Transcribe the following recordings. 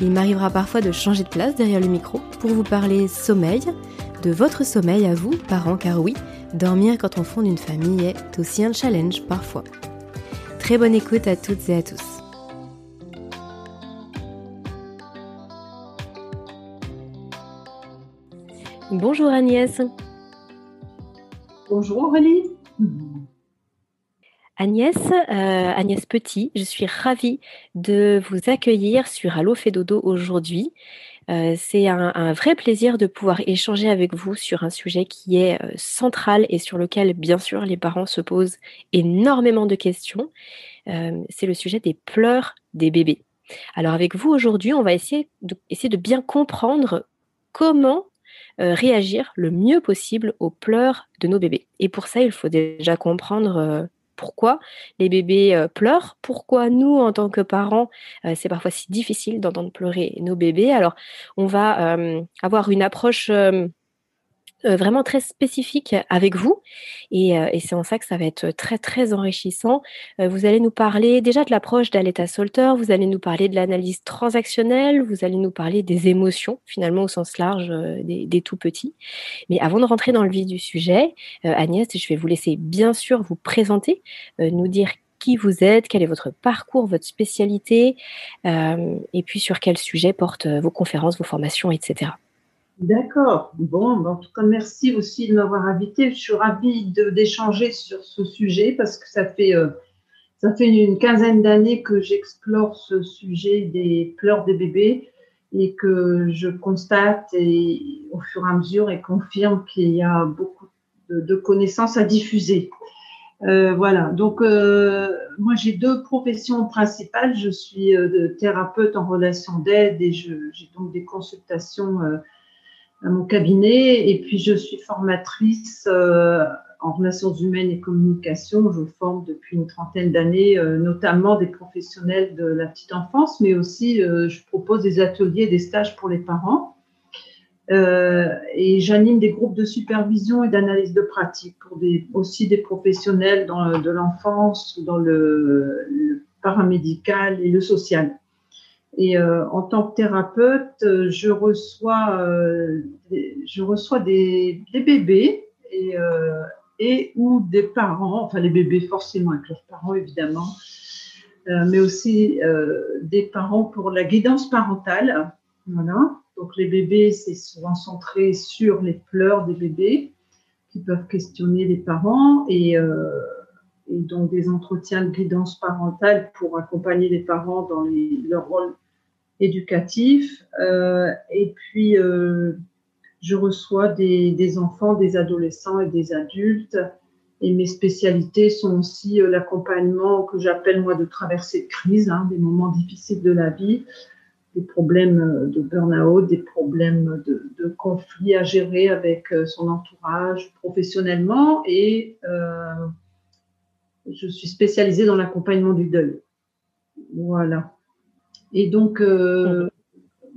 Il m'arrivera parfois de changer de place derrière le micro pour vous parler sommeil, de votre sommeil à vous, parents, car oui, dormir quand on fonde une famille est aussi un challenge parfois. Très bonne écoute à toutes et à tous. Bonjour Agnès. Bonjour Aurélie. Agnès, euh, Agnès Petit, je suis ravie de vous accueillir sur Allo Dodo aujourd'hui. Euh, c'est un, vrai plaisir de pouvoir échanger avec vous sur un sujet qui est euh, central et sur lequel, bien sûr, les parents se posent énormément de questions. c'est le sujet des pleurs des bébés. Alors avec vous aujourd'hui, on va essayer de, essayer de bien comprendre comment réagir le mieux possible aux pleurs de nos bébés. Et pour ça, il faut déjà comprendre pourquoi les bébés euh, pleurent, pourquoi nous, en tant que parents, euh, c'est parfois si difficile d'entendre pleurer nos bébés. Alors, on va euh, avoir une approche vraiment très spécifique avec vous. Et, euh, et c'est en ça que ça va être très, très enrichissant. Euh, vous allez nous parler déjà de l'approche d'Aleta Solter, vous allez nous parler de l'analyse transactionnelle, vous allez nous parler des émotions, finalement au sens large des, des, tout petits. Mais avant de rentrer dans le vif du sujet, Agnès, je vais vous laisser bien sûr vous présenter, nous dire qui vous êtes, quel est votre parcours, votre spécialité, et puis sur quel sujet portent vos conférences, vos formations, etc. D'accord. Bon, ben, en tout cas, merci aussi de m'avoir invité. Je suis ravie d'échanger sur ce sujet parce que ça fait, euh, ça fait une quinzaine d'années que j'explore ce sujet des pleurs des bébés et que je constate et, au fur et à mesure et confirme qu'il y a beaucoup de, connaissances à diffuser. Euh, voilà. Donc, euh, moi, j'ai deux professions principales. Je suis thérapeute en relation d'aide et j'ai donc des consultations à mon cabinet et puis je suis formatrice euh, en relations humaines et communication. Je forme depuis une trentaine d'années, euh, notamment des professionnels de la petite enfance, mais aussi euh, je propose des ateliers, des stages pour les parents. et j'anime des groupes de supervision et d'analyse de pratique pour aussi des professionnels de l'enfance, dans le paramédical et le social. Et euh, en tant que thérapeute, euh, je reçois, euh, je reçois des, bébés et, ou des parents, enfin les bébés forcément avec leurs parents évidemment, mais aussi des parents pour la guidance parentale. Donc les bébés, c'est souvent centré sur les pleurs des bébés qui peuvent questionner les parents et, donc des entretiens de guidance parentale pour accompagner les parents dans leur rôle éducatif. Euh, et puis, euh, je reçois des, enfants, des adolescents et des adultes. Et mes spécialités sont aussi euh, l'accompagnement que j'appelle moi de traversée de crise, hein, des moments difficiles de la vie, des problèmes de burn-out, des problèmes de, de conflits à gérer avec son entourage professionnellement. Et euh, je suis spécialisée dans l'accompagnement du deuil. Voilà. Et donc, euh,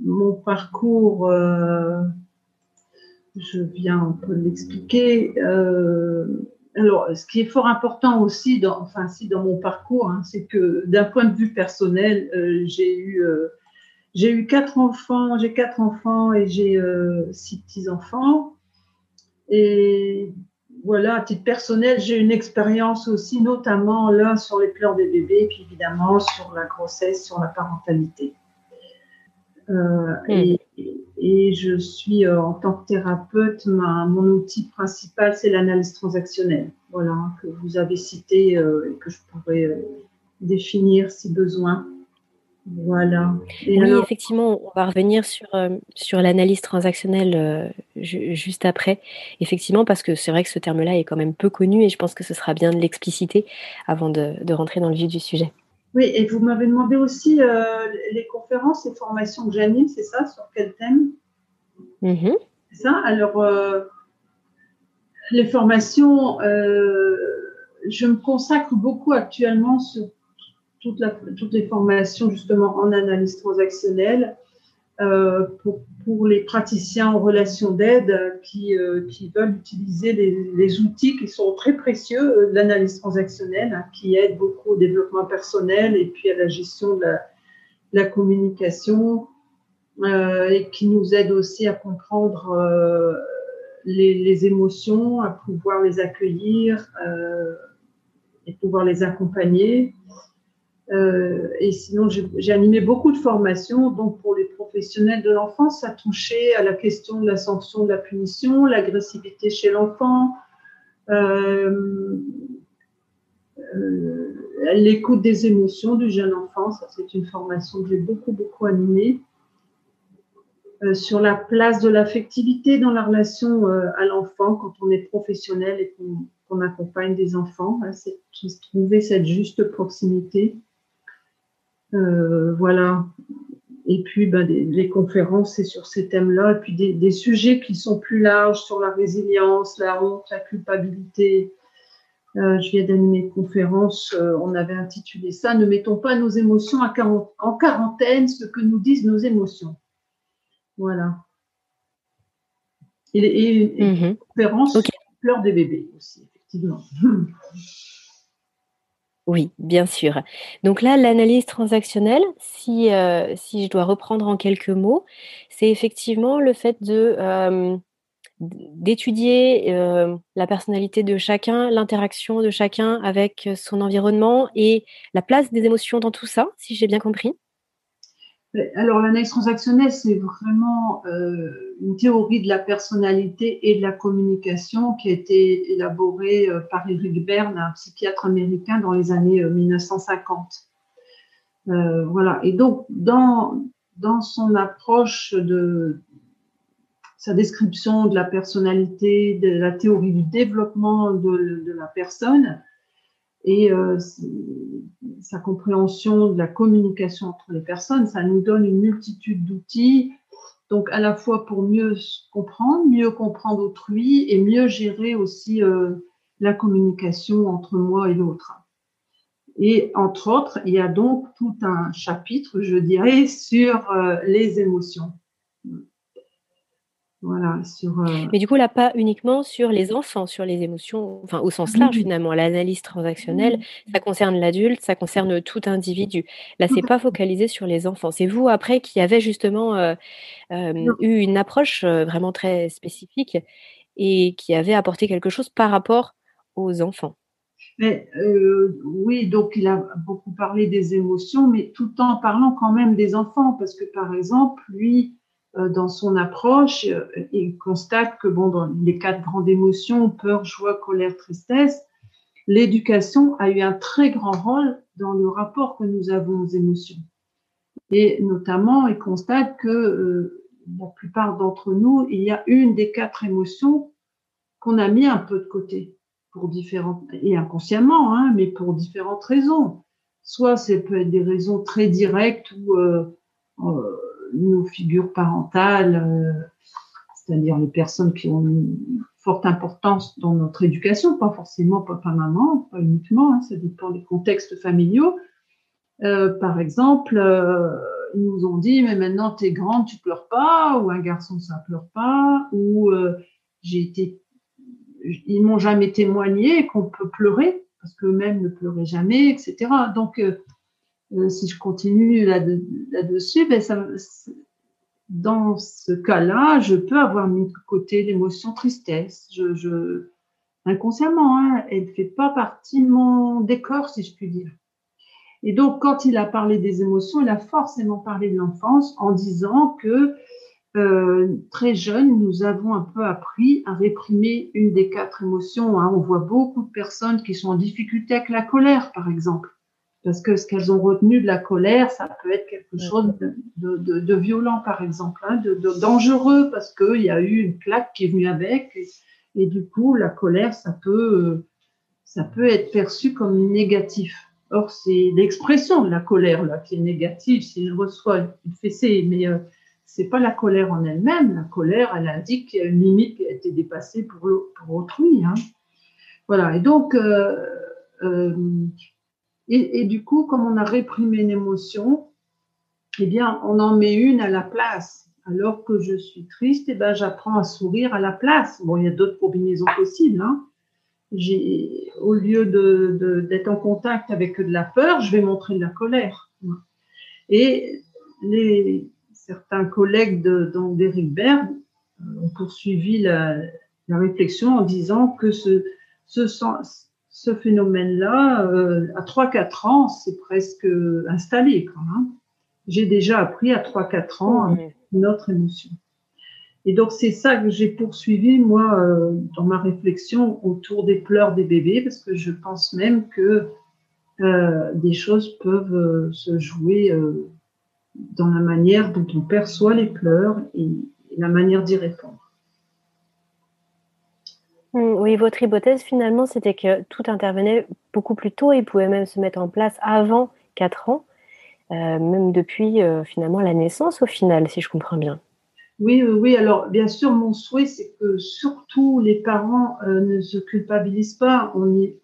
mon parcours, euh, je viens un peu l'expliquer. alors, ce qui est fort important aussi, dans, enfin, si dans mon parcours, hein, c'est que d'un point de vue personnel, j'ai eu j'ai eu quatre enfants, j'ai quatre enfants et j'ai euh, six petits-enfants. Et voilà, à titre personnel, j'ai une expérience aussi, notamment l'un sur les pleurs des bébés, puis évidemment sur la grossesse, sur la parentalité. Euh, hmm. et, je suis, euh, en tant que thérapeute, mon outil principal, c'est l'analyse transactionnelle, voilà, que vous avez cité et que je pourrais définir si besoin. Voilà. oui, effectivement, on va revenir sur, euh, sur l'analyse transactionnelle euh, juste après. Effectivement, parce que c'est vrai que ce terme-là est quand même peu connu et je pense que ce sera bien de l'expliciter avant de, rentrer dans le vif du sujet. Oui, et vous m'avez demandé aussi euh, les conférences et formations que j'anime, c'est ça Sur quel thème? Mm-hmm. C'est ça? Alors, les formations, je me consacre beaucoup actuellement sur toutes les formations justement en analyse transactionnelle euh, pour, les praticiens en relation d'aide qui, euh, veulent utiliser les, outils qui sont très précieux euh, de l'analyse transactionnelle, hein, qui aident beaucoup au développement personnel et puis à la gestion de la, communication et qui nous aident aussi à comprendre les, les, émotions, à pouvoir les accueillir et pouvoir les accompagner. Euh, et sinon, j'ai animé beaucoup de formations. Donc, pour les professionnels de l'enfance, ça touchait à la question de la sanction, de la punition, l'agressivité chez l'enfant, euh, euh, l'écoute des émotions du jeune enfant. Ça, c'est une formation que j'ai beaucoup, beaucoup animée. sur la place de l'affectivité dans la relation à l'enfant quand on est professionnel et qu'on accompagne des enfants. C'est trouver cette juste proximité. Euh, voilà. Et puis, ben, les, conférences, c'est sur ces thèmes-là. Et puis, des, sujets qui sont plus larges sur la résilience, la honte, la culpabilité. Euh, je viens d'animer une conférence, euh, on avait intitulé ça Ne mettons pas nos émotions en quarantaine, ce que nous disent nos émotions. Voilà. Et, une mhm. conférence sur pleurs des bébés aussi, effectivement. Oui, bien sûr. Donc là, l'analyse transactionnelle, si, euh, si je dois reprendre en quelques mots, c'est effectivement le fait de euh, d'étudier euh, la personnalité de chacun, l'interaction de chacun avec son environnement et la place des émotions dans tout ça, si j'ai bien compris. Alors, l'analyse transactionnelle, c'est vraiment euh, une théorie de la personnalité et de la communication qui a été élaborée euh, par Eric Berne, un psychiatre américain, dans les années 1950. Euh, voilà. Et donc, dans, dans son approche de sa description de la personnalité, de la théorie du développement de, de la personne, et euh, sa compréhension de la communication entre les personnes, ça nous donne une multitude d'outils, donc à la fois pour mieux comprendre, mieux comprendre autrui et mieux gérer aussi euh, la communication entre moi et l'autre. Et entre autres, il y a donc tout un chapitre, je dirais, sur euh, les émotions. Voilà, sur, euh, Mais du coup, là, pas uniquement sur les enfants, sur les émotions, enfin au sens large finalement. L'analyse transactionnelle, ça concerne l'adulte, ça concerne tout individu. Là, c'est pas focalisé sur les enfants. C'est vous après qui avez justement euh, euh, eu une approche vraiment très spécifique et qui avait apporté quelque chose par rapport aux enfants. Mais, oui, donc il a beaucoup parlé des émotions, mais tout en parlant quand même des enfants, parce que par exemple, lui, dans son approche, euh, il constate que bon, dans les quatre grandes émotions, peur, joie, colère, tristesse, l'éducation a eu un très grand rôle dans le rapport que nous avons aux émotions. Et notamment, il constate que euh, la plupart d'entre nous, il y a une des quatre émotions qu'on a mis un peu de côté pour différentes et inconsciemment, hein, mais pour différentes raisons. Soit ça peut être des raisons très directes ou euh, nos figures parentales, euh, c'est-à-dire les personnes qui ont une forte importance dans notre éducation, pas forcément papa-maman, pas uniquement, hein, ça dépend des contextes familiaux. Euh, par exemple, euh, ils nous ont dit, mais maintenant tu es grande, tu pleures pas, ou un garçon ça pleure pas, ou euh, j'ai été, ils m'ont jamais témoigné qu'on peut pleurer parce qu'eux-mêmes ne pleuraient jamais, etc. Donc euh, si je continue là-dessus, ben dans ce cas-là, je peux avoir mis de côté l'émotion tristesse. Inconsciemment, hein, elle ne fait pas partie de mon décor, si je puis dire. Et donc, quand il a parlé des émotions, il a forcément parlé de l'enfance en disant que euh, très jeune, nous avons un peu appris à réprimer une des quatre émotions. Hein. On voit beaucoup de personnes qui sont en difficulté avec la colère, par exemple parce que ce qu'elles ont retenu de la colère, ça peut être quelque chose de, de, de violent, par exemple, hein, de, dangereux, parce qu'il y a eu une claque qui est venue avec, et, du coup, la colère, ça peut, ça peut être perçu comme négatif. Or, c'est l'expression de la colère là qui est négative. S'il reçoit une fessée, mais euh, c'est pas la colère en elle-même. La colère, elle indique qu'il y a une limite qui a été dépassée pour, pour autrui. Hein. Voilà. Et donc, euh, euh, et, du coup, comme on a réprimé une émotion, eh bien, on en met une à la place. Alors que je suis triste, eh ben, j'apprends à sourire à la place. Bon, il y a d'autres combinaisons possibles. Hein. Au lieu de, d'être en contact avec de la peur, je vais montrer de la colère. Et certains collègues de, d'Éric Berg ont poursuivi la, réflexion en disant que ce, ce, ce phénomène-là, euh, à 3-4 ans, c'est presque installé quand même. J'ai déjà appris à 3-4 ans notre émotion. Et donc c'est ça que j'ai poursuivi moi euh, dans ma réflexion autour des pleurs des bébés, parce que je pense même que euh, des choses peuvent se jouer dans la manière dont on perçoit les pleurs et la manière d'y répondre. Mmh, oui, votre hypothèse finalement, c'était que tout intervenait beaucoup plus tôt et pouvait même se mettre en place avant 4 ans, euh, même depuis euh, finalement la naissance au final, si je comprends bien. Oui, oui, alors bien sûr, mon souhait, c'est que surtout les parents euh, ne se culpabilisent pas. On n'y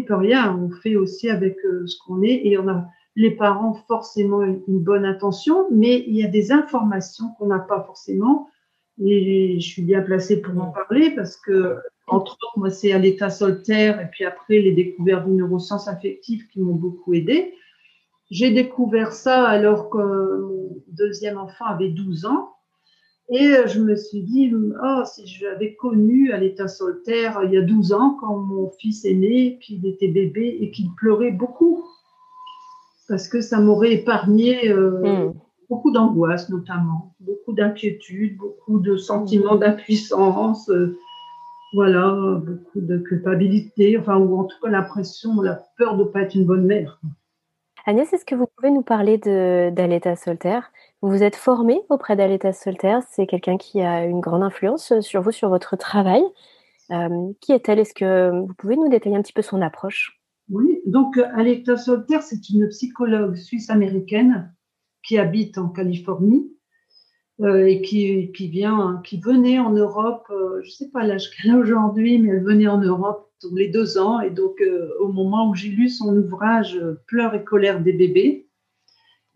peut rien, on fait aussi avec ce qu'on est et on a les parents forcément une bonne intention, mais il y a des informations qu'on n'a pas forcément et je suis bien placée pour en parler parce que, entre autres, moi, c'est à l'état solitaire et puis après les découvertes de neurosciences affectives qui m'ont beaucoup aidé. J'ai découvert ça alors que mon deuxième enfant avait 12 ans. Et je me suis dit, oh, si j'avais connu à l'état solitaire il y a 12 ans, quand mon fils est né, qu'il était bébé et qu'il pleurait beaucoup, parce que ça m'aurait épargné euh, hmm beaucoup d'angoisse notamment, beaucoup d'inquiétude, beaucoup de sentiments mmh. d'impuissance, euh, voilà, beaucoup de culpabilité, enfin, ou en tout cas l'impression, la peur de ne pas être une bonne mère. Agnès, est-ce que vous pouvez nous parler d'Aleta Solter Vous vous êtes formée auprès d'Aleta Solter, c'est quelqu'un qui a une grande influence sur vous, sur votre travail. Euh, qui est-elle? Est-ce que vous pouvez nous détailler un petit peu son approche? Oui, donc Aleta Solter, c'est une psychologue suisse-américaine qui habite en Californie euh, et qui, qui, vient, qui venait en Europe, euh, je ne sais pas l'âge qu'elle a aujourd'hui, mais elle venait en Europe tous les deux ans. Et donc, euh, au moment où j'ai lu son ouvrage Pleurs et colère des bébés,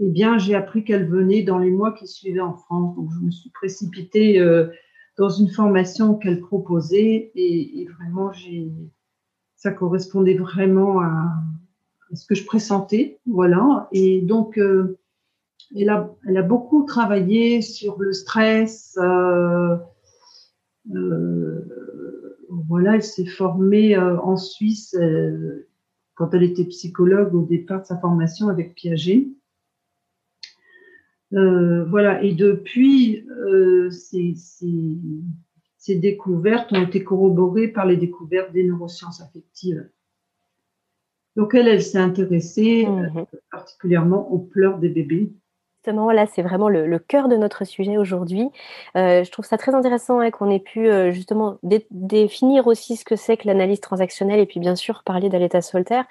eh bien, j'ai appris qu'elle venait dans les mois qui suivaient en France. Donc, je me suis précipitée dans une formation qu'elle proposait et, vraiment, j'ai, ça correspondait vraiment à, ce que je pressentais. Voilà. Et donc, elle a, elle a beaucoup travaillé sur le stress. Euh, euh, voilà, elle s'est formée euh, en Suisse quand elle était psychologue au départ de sa formation avec Piaget. voilà, et depuis, ces, ces, ces, découvertes ont été corroborées par les découvertes des neurosciences affectives. Donc elle, elle s'est intéressée mmh particulièrement aux pleurs des bébés Justement, là, c'est vraiment le, cœur de notre sujet aujourd'hui. Euh, je trouve ça très intéressant hein, qu'on ait pu euh, justement définir aussi ce que c'est que l'analyse transactionnelle et puis bien sûr parler d'Aleta Solter.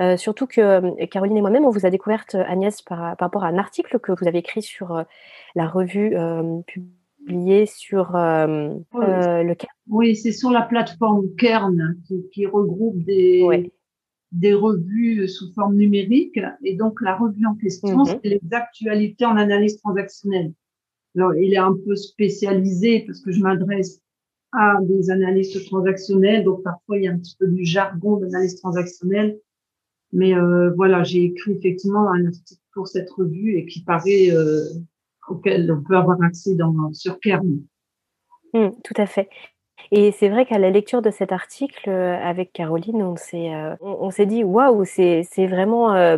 Euh, surtout que Caroline et moi-même, on vous a découverte, Agnès, par, rapport à un article que vous avez écrit sur la revue publiée sur le Oui, c'est sur la plateforme Kern qui, regroupe des, des revues sous forme numérique. Et donc, la revue en question, mhm. c'est les actualités en analyse transactionnelle. Alors, il est un peu spécialisé parce que je m'adresse à des analystes transactionnels. Donc, parfois, il y a un petit peu du jargon d'analyse transactionnelle. Mais euh, voilà, j'ai écrit effectivement un article pour cette revue et qui paraît euh, auquel on peut avoir accès dans, sur Kern. Mmh, tout à fait. Et c'est vrai qu'à la lecture de cet article euh, avec Caroline, on s'est, euh, on, s'est dit waouh, c'est, c'est vraiment euh,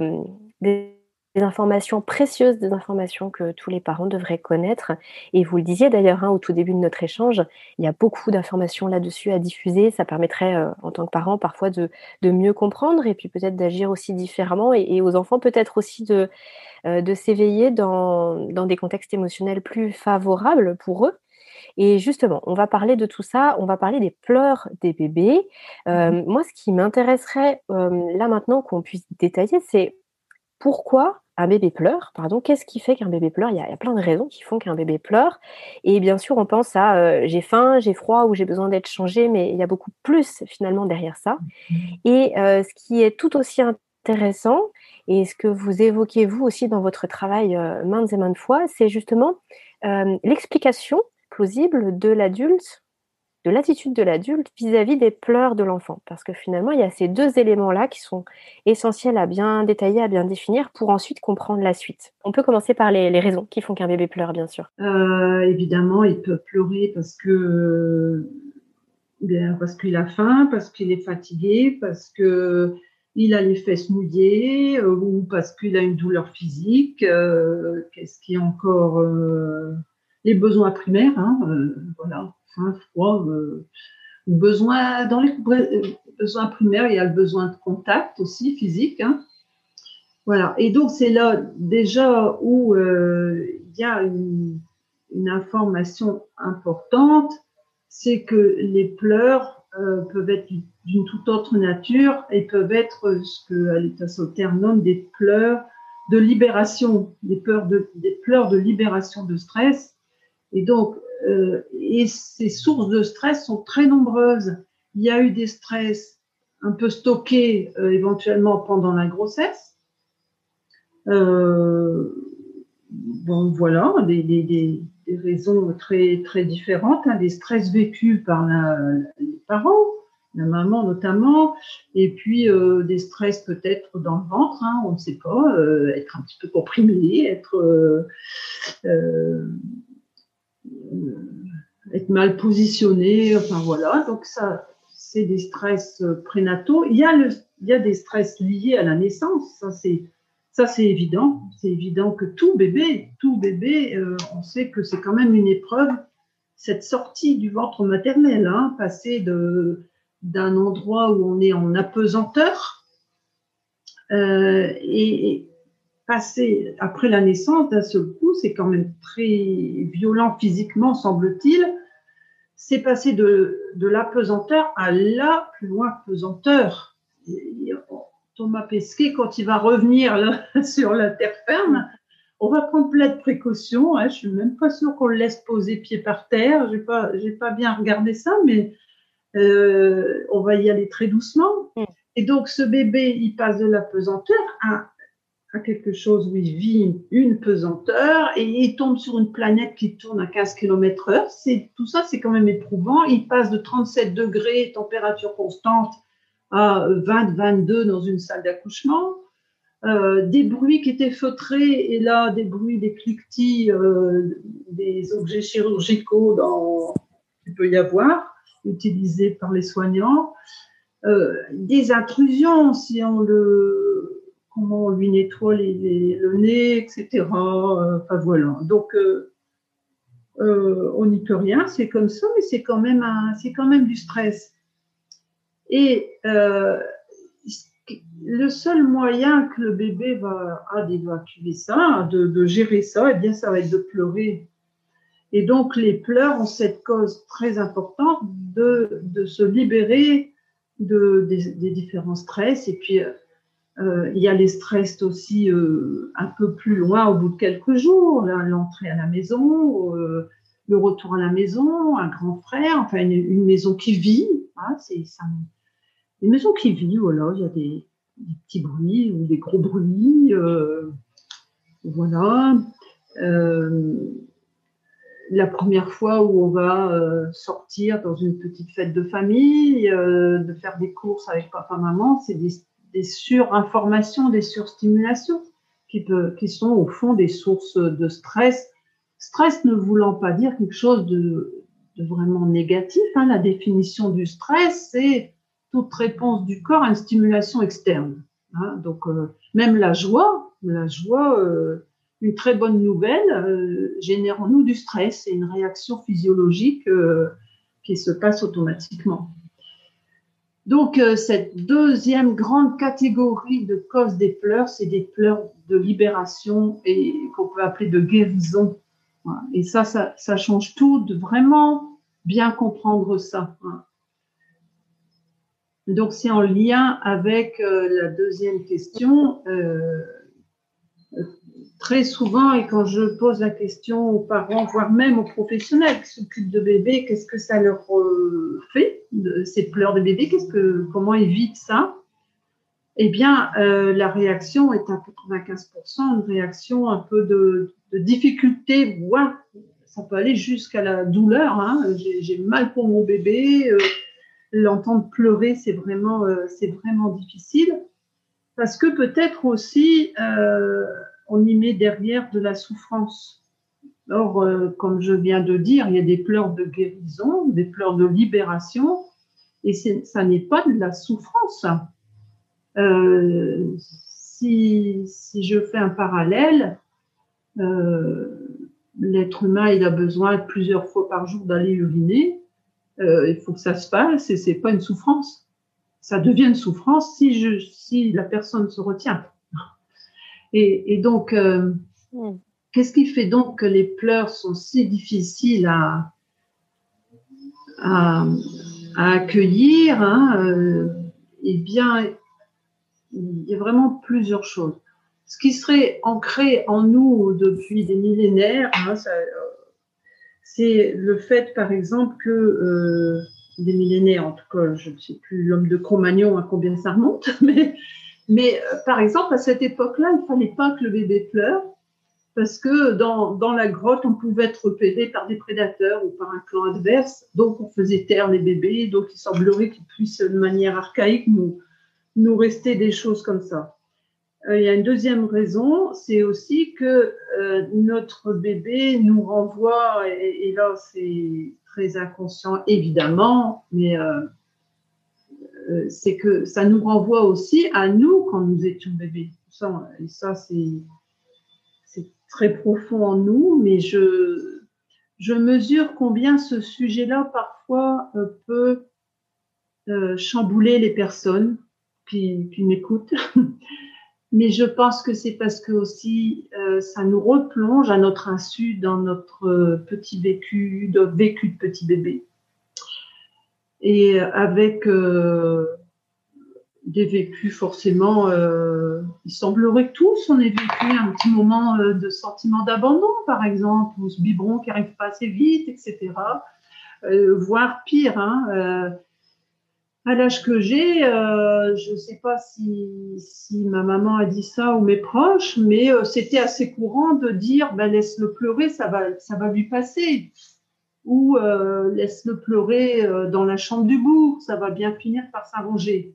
des, informations précieuses, des informations que tous les parents devraient connaître. Et vous le disiez d'ailleurs hein, au tout début de notre échange, il y a beaucoup d'informations là-dessus à diffuser. Ça permettrait en tant que parent parfois de, de mieux comprendre et puis peut-être d'agir aussi différemment et, aux enfants peut-être aussi de, de s'éveiller dans, dans des contextes émotionnels plus favorables pour eux. Et justement, on va parler de tout ça, on va parler des pleurs des bébés. Euh, mmh moi, ce qui m'intéresserait là maintenant qu'on puisse détailler, c'est pourquoi un bébé pleure, pardon, qu'est-ce qui fait qu'un bébé pleure? Il y, a, plein de raisons qui font qu'un bébé pleure. Et bien sûr, on pense à j'ai faim, j'ai froid ou j'ai besoin d'être changé, mais il y a beaucoup plus finalement derrière ça. Mmh et ce qui est tout aussi intéressant, et ce que vous évoquez vous aussi dans votre travail maintes et maintes fois, c'est justement l'explication plausible de l'adulte, de l'attitude de l'adulte vis-à-vis des pleurs de l'enfant. Parce que finalement, il y a ces deux éléments-là qui sont essentiels à bien détailler, à bien définir pour ensuite comprendre la suite. On peut commencer par les, raisons qui font qu'un bébé pleure, bien sûr. Euh, évidemment, il peut pleurer parce qu'il a faim, parce qu'il est fatigué, parce que il a les fesses mouillées euh, ou parce qu'il a une douleur physique. Euh, qu'est-ce qui est encore les besoins primaires, hein, euh, voilà, faim, froid, euh, besoin, dans les euh, besoins primaires, il y a le besoin de contact aussi physique. Hein. Voilà. Et donc, c'est là déjà où il y a une, information importante, c'est que les pleurs peuvent être d'une toute autre nature et peuvent être ce que Alita Sauter nomme des pleurs de libération, des pleurs de libération de stress et donc, euh, et ces sources de stress sont très nombreuses. Il y a eu des stress un peu stockés euh, éventuellement pendant la grossesse. Euh, bon, voilà, des, raisons très, très différentes, hein, des stress vécus par les parents, la maman notamment, et puis des stress peut-être dans le ventre, hein, on ne sait pas, être un petit peu comprimé, être être mal positionné, enfin voilà. Donc ça, c'est des stress euh, prénataux. Il y a le, il y a des stress liés à la naissance. Ça c'est, ça c'est évident. C'est évident que tout bébé, tout bébé, euh, on sait que c'est quand même une épreuve. Cette sortie du ventre maternel, hein, passer de d'un endroit où on est en apesanteur euh, et, passer après la naissance d'un seul coup, c'est quand même très violent physiquement, semble-t-il. C'est passer de, de l'apesanteur à la plus loin pesanteur. Thomas Pesquet, quand il va revenir là, sur la terre ferme, on va prendre plein de précautions. Hein. Je suis même pas sûre qu'on le laisse poser pied par terre. J'ai pas, j'ai pas bien regardé ça, mais euh, on va y aller très doucement. Mm. Et donc, ce bébé, il passe de l'apesanteur à à quelque chose où il vit une pesanteur et il tombe sur une planète qui tourne à 15 km heure. C'est, tout ça, c'est quand même éprouvant. Il passe de 37 degrés, température constante, à 20, 22 dans une salle d'accouchement. Euh, des bruits qui étaient feutrés et là, des bruits, des cliquetis, euh, des objets chirurgicaux dans, il peut y avoir, utilisés par les soignants. Euh, des intrusions, si on le comment on lui nettoie le nez, etc. Euh, voilà. Donc euh, euh, on n'y peut rien, c'est comme ça, mais c'est quand même c'est quand même du stress. Et le seul moyen que le bébé va a d'évacuer ça, de, gérer ça, eh bien ça va être de pleurer. Et donc les pleurs ont cette cause très importante de, se libérer de, des, des, différents stress et puis il y a les stress aussi euh, un peu plus loin au bout de quelques jours, l'entrée à la maison, euh, le retour à la maison, un grand frère, enfin une, maison qui vit. Hein, c'est une maison qui vit, voilà. Il y a des, petits bruits ou des gros bruits. voilà. la première fois où on va sortir dans une petite fête de famille, de faire des courses avec papa-maman, c'est des, des surinformations, des surstimulations qui, sont au fond des sources de stress. Stress ne voulant pas dire quelque chose de, de vraiment négatif. Hein. La définition du stress, c'est toute réponse du corps à une stimulation externe. Hein. Donc, euh, même la joie, la joie, euh, une très bonne nouvelle, euh, génère en nous du stress. C'est une réaction physiologique qui se passe automatiquement. Donc, euh, cette deuxième grande catégorie de causes des pleurs, c'est des pleurs de libération et qu'on peut appeler de guérison. Et ça, ça, change tout de vraiment bien comprendre ça. Donc, c'est en lien avec euh, la deuxième question. Euh, très souvent, et quand je pose la question aux parents, voire même aux professionnels qui s'occupent de bébés, qu'est-ce que ça leur fait ces pleurs de bébé, qu'est-ce que, comment évite ça? Eh bien, euh, la réaction est à 95% une réaction un peu de, difficulté, voire ça peut aller jusqu'à la douleur. Hein. J'ai mal pour mon bébé, euh, l'entendre pleurer, c'est vraiment, euh, c'est vraiment difficile. Parce que peut-être aussi, on y met derrière de la souffrance. Or, comme je viens de dire, il y a des pleurs de guérison, des pleurs de libération, et ça n'est pas de la souffrance. Euh, si, si, je fais un parallèle, euh, l'être humain, a besoin plusieurs fois par jour d'aller uriner. Euh, il faut que ça se passe et c'est pas une souffrance. Ça devient une souffrance si, je, si la personne se retient. Et, et donc, euh, hmm. qu'est-ce qui fait donc que les pleurs sont si difficiles à, à, à accueillir, hein, euh, eh bien, il y a vraiment plusieurs choses. Ce qui serait ancré en nous depuis des millénaires, hein, c'est le fait, par exemple, que euh, des millénaires, en tout cas, je ne sais plus l'homme de Cro-Magnon à combien ça remonte, mais, mais euh, par exemple, à cette époque-là, il ne fallait pas que le bébé pleure parce que dans, dans, la grotte, on pouvait être repéré par des prédateurs ou par un clan adverse, donc on faisait taire les bébés, donc il semblerait qu'ils puissent de manière archaïque nous, nous rester des choses comme ça. Euh, il y a une deuxième raison, c'est aussi que euh, notre bébé nous renvoie, et, et là c'est très inconscient évidemment, mais euh, c'est que ça nous renvoie aussi à nous quand nous étions bébés. Ça, et ça c'est très profond en nous, mais je, mesure combien ce sujet-là parfois euh, peut euh, chambouler les personnes qui, m'écoutent. mais je pense que c'est parce que aussi ça nous replonge à notre insu dans notre petit vécu, de vécu de petit bébé. Et avec des vécus forcément, euh, il semblerait que tous on ait vécu un petit moment euh, de sentiment d'abandon, par exemple, ou ce biberon qui arrive pas assez vite, etc. Euh, voire pire. Hein, euh, à l'âge que j'ai, euh, je ne sais pas si, si, ma maman a dit ça ou mes proches, mais c'était assez courant de dire ben, laisse-le pleurer, ça va, ça va lui passer. Ou laisse-le pleurer dans la chambre du bourg, ça va bien finir par s'arranger.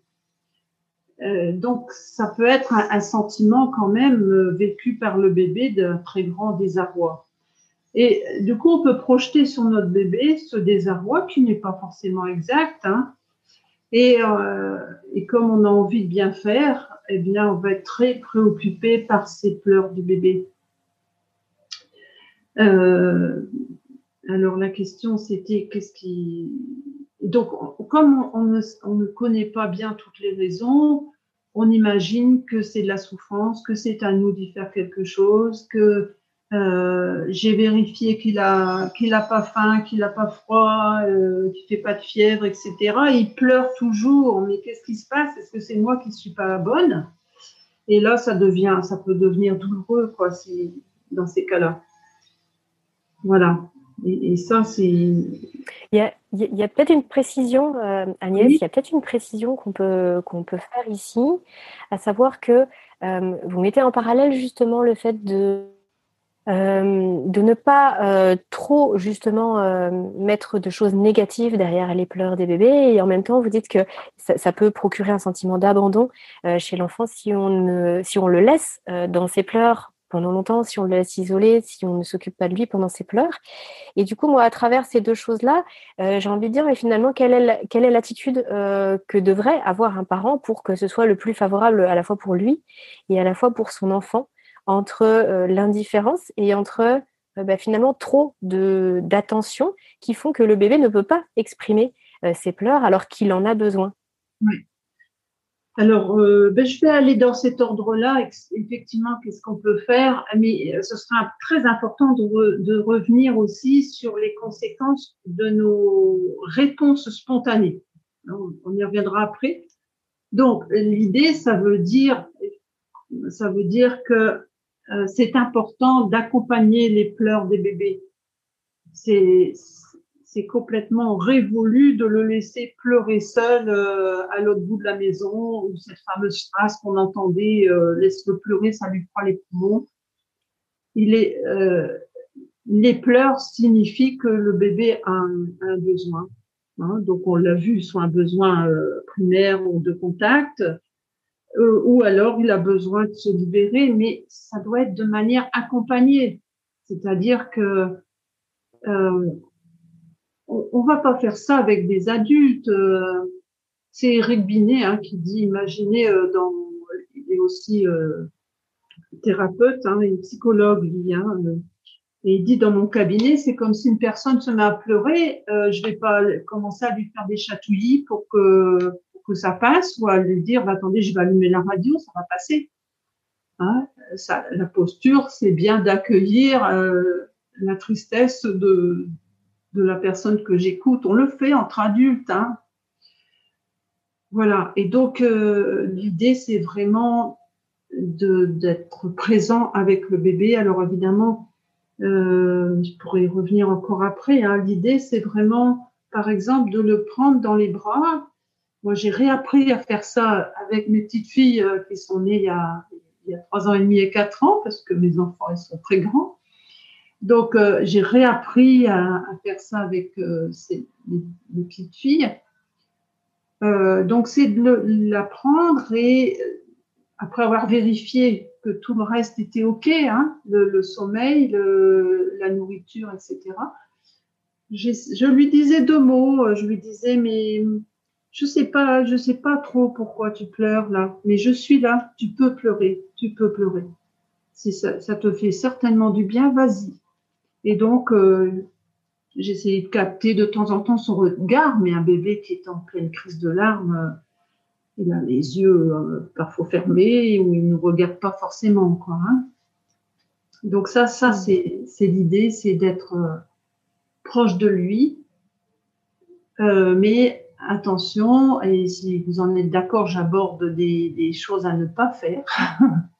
Euh, donc, ça peut être un, sentiment quand même euh, vécu par le bébé d'un très grand désarroi. Et du coup, on peut projeter sur notre bébé ce désarroi qui n'est pas forcément exact. Hein. Et, euh, comme on a envie de bien faire, eh bien, on va être très préoccupé par ces pleurs du bébé. Euh, alors la question c'était qu'est-ce qui donc, comme on ne, connaît pas bien toutes les raisons, on imagine que c'est de la souffrance, que c'est à nous d'y faire quelque chose, que euh, j'ai vérifié qu'il a qu'il pas faim, qu'il a pas froid, euh, qu'il fait pas de fièvre, etc. il pleure toujours. Mais qu'est-ce qui se passe? Est-ce que c'est moi qui suis pas bonne? Et là, ça devient, ça peut devenir douloureux, quoi, dans ces cas-là. Voilà. Et, ça, c'est. Il y a, il y a peut-être une précision, euh, Agnès, il y a peut-être une précision qu'on peut, qu'on peut faire ici, à savoir que euh, vous mettez en parallèle justement le fait de euh, de ne pas euh, trop justement euh, mettre de choses négatives derrière les pleurs des bébés et en même temps vous dites que ça, ça peut procurer un sentiment d'abandon chez l'enfant si on ne, si on le laisse dans ses pleurs pendant longtemps, si on le laisse isoler, si on ne s'occupe pas de lui pendant ses pleurs. Et du coup, moi, à travers ces deux choses-là, j'ai envie de dire, mais finalement, quelle est, l'attitude que devrait avoir un parent pour que ce soit le plus favorable à la fois pour lui et à la fois pour son enfant entre euh, l'indifférence et entre euh, bah, finalement trop d'attention qui font que le bébé ne peut pas exprimer euh, ses pleurs alors qu'il en a besoin? Oui. Alors, ben, je vais aller dans cet ordre-là. Effectivement, qu'est-ce qu'on peut faire Mais ce sera très important de, de, revenir aussi sur les conséquences de nos réponses spontanées. On y reviendra après. Donc, l'idée, ça veut dire, ça veut dire que euh, c'est important d'accompagner les pleurs des bébés. C'est complètement révolu de le laisser pleurer seul euh, à l'autre bout de la maison ou cette fameuse phrase qu'on entendait euh, laisse-le pleurer ça lui fera les poumons il est les pleurs signifient que le bébé a un, besoin hein. donc on l'a vu soit un besoin primaire ou de contact euh, ou alors il a besoin de se libérer, mais ça doit être de manière accompagnée. C'est-à-dire que euh, on, va pas faire ça avec des adultes. Euh, c'est Eric Binet hein, qui dit, imaginez, euh, dans, il est aussi euh, thérapeute hein, psychologue, lui, hein, et il dit dans mon cabinet, c'est comme si une personne se met à pleurer, euh, je vais pas commencer à lui faire des chatouillis pour que que ça passe ou à lui dire bah, attendez, je vais allumer la radio, ça va passer. Hein ça, la posture, c'est bien d'accueillir euh, la tristesse de, de la personne que j'écoute. On le fait entre adultes. Hein. Voilà. Et donc, euh, l'idée, c'est vraiment d'être présent avec le bébé. Alors, évidemment, euh, je pourrais revenir encore après. Hein. L'idée, c'est vraiment, par exemple, de le prendre dans les bras moi, j'ai réappris à faire ça avec mes petites filles euh, qui sont nées il y, a, il ans et demi et quatre ans, parce que mes enfants, ils sont très grands. Donc, euh, j'ai réappris à, faire ça avec euh, ces, mes, petites filles. Euh, donc, c'est de l'apprendre et après avoir vérifié que tout le reste était OK, hein, le, sommeil, la nourriture, etc., je lui disais deux mots. Je lui disais, mais je sais pas, je sais pas trop pourquoi tu pleures là, mais je suis là, tu peux pleurer, tu peux pleurer. Si ça te fait certainement du bien, vas-y. Et donc, euh, j'essayais de capter de temps en temps son regard, mais un bébé qui est en pleine crise de larmes, euh, il a les yeux euh, parfois fermés ou il ne regarde pas forcément. Hein. Donc ça, ça c'est l'idée, c'est d'être proche de lui, mais attention, et si vous en êtes d'accord, j'aborde des, choses à ne pas faire.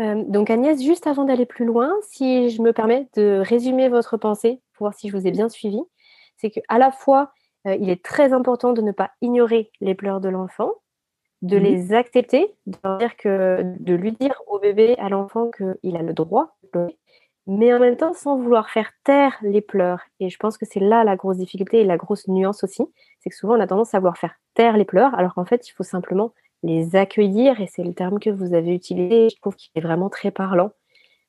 Euh, donc Agnès, juste avant d'aller plus loin, si je me permets de résumer votre pensée pour voir si je vous ai bien suivi, c'est qu'à la fois, euh, il est très important de ne pas ignorer les pleurs de l'enfant, de les accepter, de, dire que, de lui dire au bébé, à l'enfant qu'il a le droit de pleurer, mais en même temps sans vouloir faire taire les pleurs. Et je pense que c'est là la grosse difficulté et la grosse nuance aussi, c'est que souvent on a tendance à vouloir faire taire les pleurs, alors qu'en fait il faut simplement les accueillir, et c'est le terme que vous avez utilisé, je trouve qu'il est vraiment très parlant.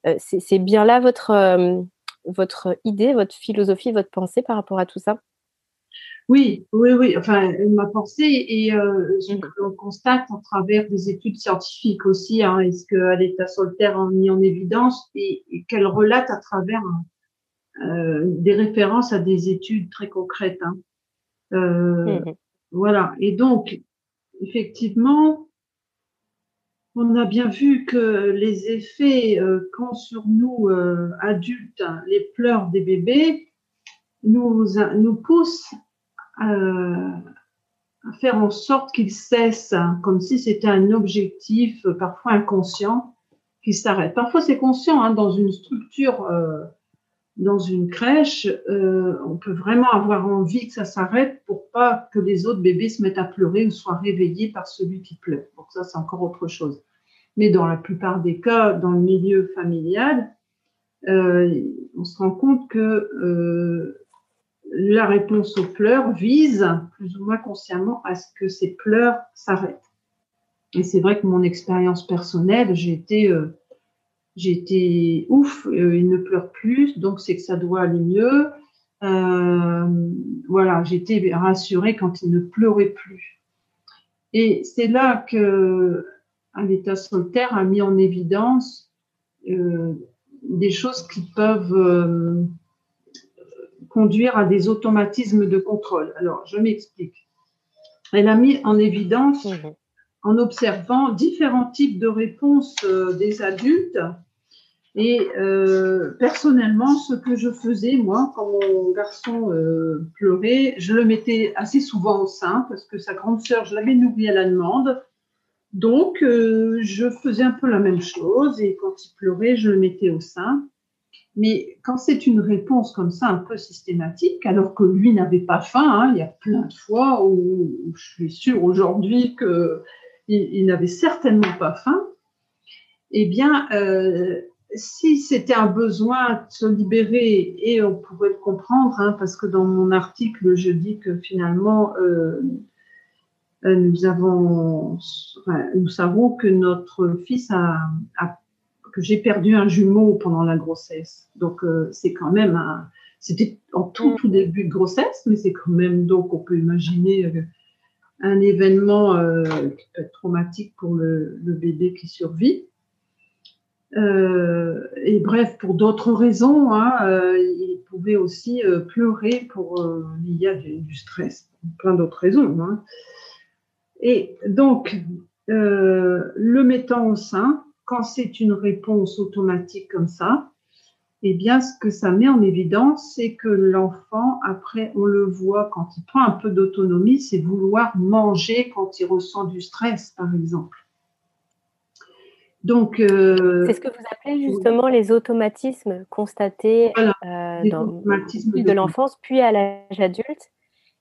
Euh, c'est bien là votre, euh, votre idée, votre philosophie, votre pensée par rapport à tout ça? Oui, oui, oui. Enfin, ma pensée et euh, que l'on constate à travers des études scientifiques aussi, hein, est-ce que l'état Solitaire a mis en évidence et, qu'elle relate à travers des références à des études très concrètes. Hein. Mmh voilà. Et donc, effectivement, on a bien vu que les effets euh, qu'ont sur nous euh, adultes les pleurs des bébés nous, poussent euh, à faire en sorte qu'il cesse, hein, comme si c'était un objectif parfois inconscient qui s'arrête. Parfois c'est conscient hein, dans une structure dans une crèche, euh, on peut vraiment avoir envie que ça s'arrête pour pas que les autres bébés se mettent à pleurer ou soient réveillés par celui qui pleure. Donc ça, c'est encore autre chose. Mais dans la plupart des cas, dans le milieu familial, euh, on se rend compte que euh, la réponse aux pleurs vise plus ou moins consciemment à ce que ces pleurs s'arrêtent. Et c'est vrai que mon expérience personnelle, j'ai été, été ouf, euh, il ne pleure plus, donc c'est que ça doit aller mieux. Euh, voilà, j'étais rassurée quand il ne pleurait plus. Et c'est là que un état solitaire a mis en évidence euh, des choses qui peuvent euh, conduire à des automatismes de contrôle. Alors, je m'explique. Elle a mis en évidence, mmh. En observant différents types de réponses euh, des adultes, et euh, personnellement, ce que je faisais, moi, quand mon garçon euh, pleurait, je le mettais assez souvent au sein, parce que sa grande sœur, je l'avais nourri à la demande. Donc, je faisais un peu la même chose, et quand il pleurait, je le mettais au sein. Mais quand c'est une réponse comme ça, un peu systématique, alors que lui n'avait pas faim, hein, il y a plein de fois où, je suis sûre aujourd'hui qu'il il, n'avait certainement pas faim, eh bien, euh, si c'était un besoin de se libérer, et on pourrait le comprendre, hein, parce que dans mon article, je dis que finalement, euh, euh nous avons, enfin, nous savons que notre fils a, a que j'ai perdu un jumeau pendant la grossesse. Donc euh, c'est quand même un, c'était en tout tout début de grossesse, mais c'est quand même donc on peut imaginer un événement euh, qui peut être traumatique pour le, bébé qui survit. Euh, et bref, pour d'autres raisons, hein, euh, il pouvait aussi pleurer pour lié à du, du, stress, plein d'autres raisons. Hein. Et donc, le mettant au sein, quand c'est une réponse automatique comme ça, eh bien, ce que ça met en évidence, c'est que l'enfant, après, on le voit quand il prend un peu d'autonomie, c'est vouloir manger quand il ressent du stress, par exemple. Donc, euh, c'est ce que vous appelez justement les automatismes constatés euh, dans automatismes de l'enfance, puis à l'âge adulte,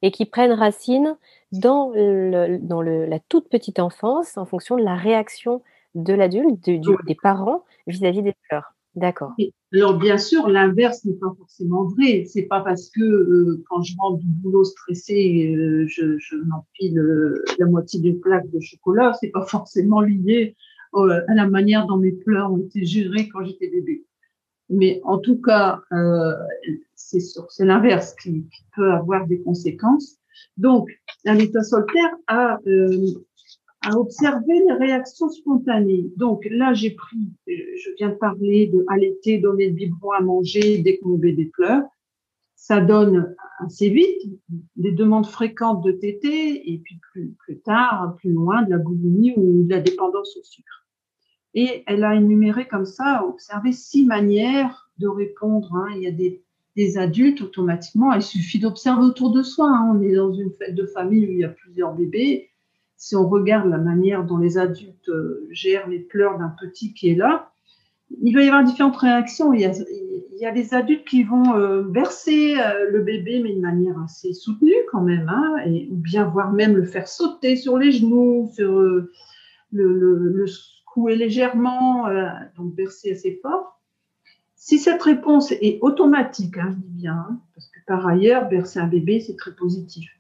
et qui prennent racine dans, le, dans le, la toute petite enfance en fonction de la réaction de l'adulte, des parents vis-à-vis des pleurs. D'accord. Alors bien sûr, l'inverse n'est pas forcément vrai. C'est pas parce que euh, quand je rentre du boulot stressé, euh, je, je m'empile euh, la moitié d'une plaque de chocolat. C'est pas forcément lié à la manière dont mes pleurs ont été gérés quand j'étais bébé. Mais en tout cas, c'est c'est l'inverse qui, qui, peut avoir des conséquences. Donc, un état solitaire a à observer les réactions spontanées. Donc là, j'ai pris, je viens de parler de allaiter, donner le biberon à manger dès que mon bébé pleure. Ça donne assez vite des demandes fréquentes de tétée et puis plus, tard, plus loin, de la boulimie ou de la dépendance au sucre. Et elle a énuméré comme ça, observé six manières de répondre. Hein. Il y a des, des adultes automatiquement, il suffit d'observer autour de soi. Hein. On est dans une fête de famille où il y a plusieurs bébés si on regarde la manière dont les adultes euh, gèrent les pleurs d'un petit qui est là, il va y avoir différentes réactions. Il y a, il adultes qui vont euh, bercer euh, le bébé, mais de manière assez soutenue quand même, hein, ou bien voir même le faire sauter sur les genoux, le, le, secouer légèrement, donc bercer assez fort. Si cette réponse est automatique, hein, je dis bien, hein, parce que par ailleurs, bercer un bébé, c'est très positif.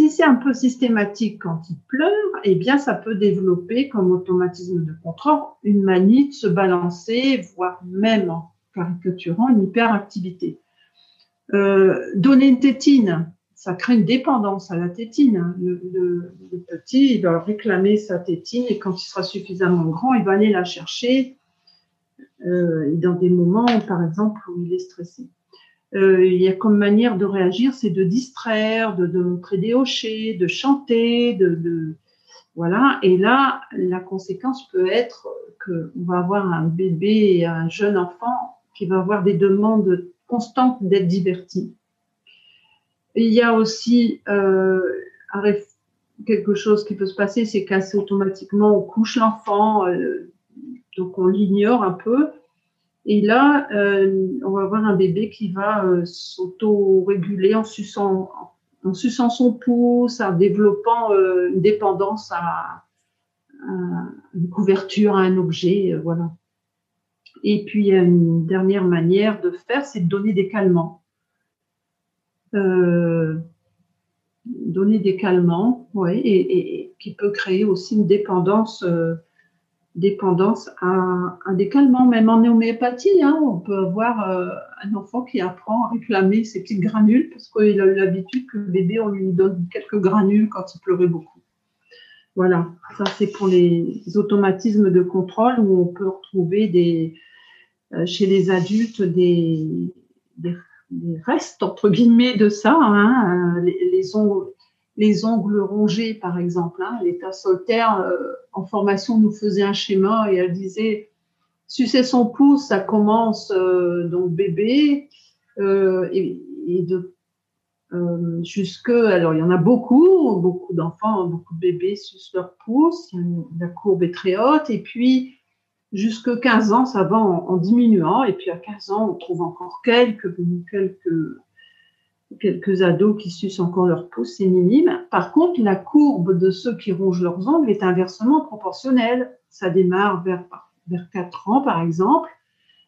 Si c'est un peu systématique quand il pleure, eh bien, ça peut développer comme automatisme de contrôle une manie de se balancer, voire même en caricaturant une hyperactivité. Euh, donner une tétine, ça crée une dépendance à la tétine. Le, le, le, petit, il va réclamer sa tétine et quand il sera suffisamment grand, il va aller la chercher euh, dans des moments, par exemple, où il est stressé euh, il y a comme manière de réagir, c'est de distraire, de, montrer des hochets, de chanter, de, de, voilà. Et là, la conséquence peut être que on va avoir un bébé et un jeune enfant qui va avoir des demandes constantes d'être diverti. il y a aussi euh, quelque chose qui peut se passer, c'est qu'assez automatiquement on couche l'enfant, euh, donc on l'ignore un peu Et là, on va avoir un bébé qui va s'auto-réguler en suçant, en suçant son pouce, en développant une dépendance à, une couverture à un objet, voilà. Et puis, une dernière manière de faire, c'est de donner des calmants. Euh, donner des calmants, ouais, et, qui peut créer aussi une dépendance, euh, dépendance à, des calmants, même en homéopathie. Hein, on peut avoir euh, un enfant qui apprend à réclamer ses petites granules parce qu'il a l'habitude que le bébé, on lui donne quelques granules quand il pleurait beaucoup. Voilà, ça c'est pour les automatismes de contrôle où on peut retrouver des, euh, chez les adultes des, des, restes, entre guillemets, de ça. Hein, euh, les, ongles, les, ongles, rongés, par exemple. Hein, L'état solitaire, euh, en formation, nous faisait un schéma et elle disait, sucer son pouce, ça commence donc bébé et, et, de euh, alors il y en a beaucoup, beaucoup d'enfants, beaucoup de bébés sucent leur pouce, la courbe est très haute, et puis jusque 15 ans, ça va en, diminuant, et puis à 15 ans, on trouve encore quelques, quelques, quelques ados qui sucent encore leur pouce, c'est minime. Par contre, la courbe de ceux qui rongent leurs ongles est inversement proportionnelle. Ça démarre vers, vers 4 ans, par exemple,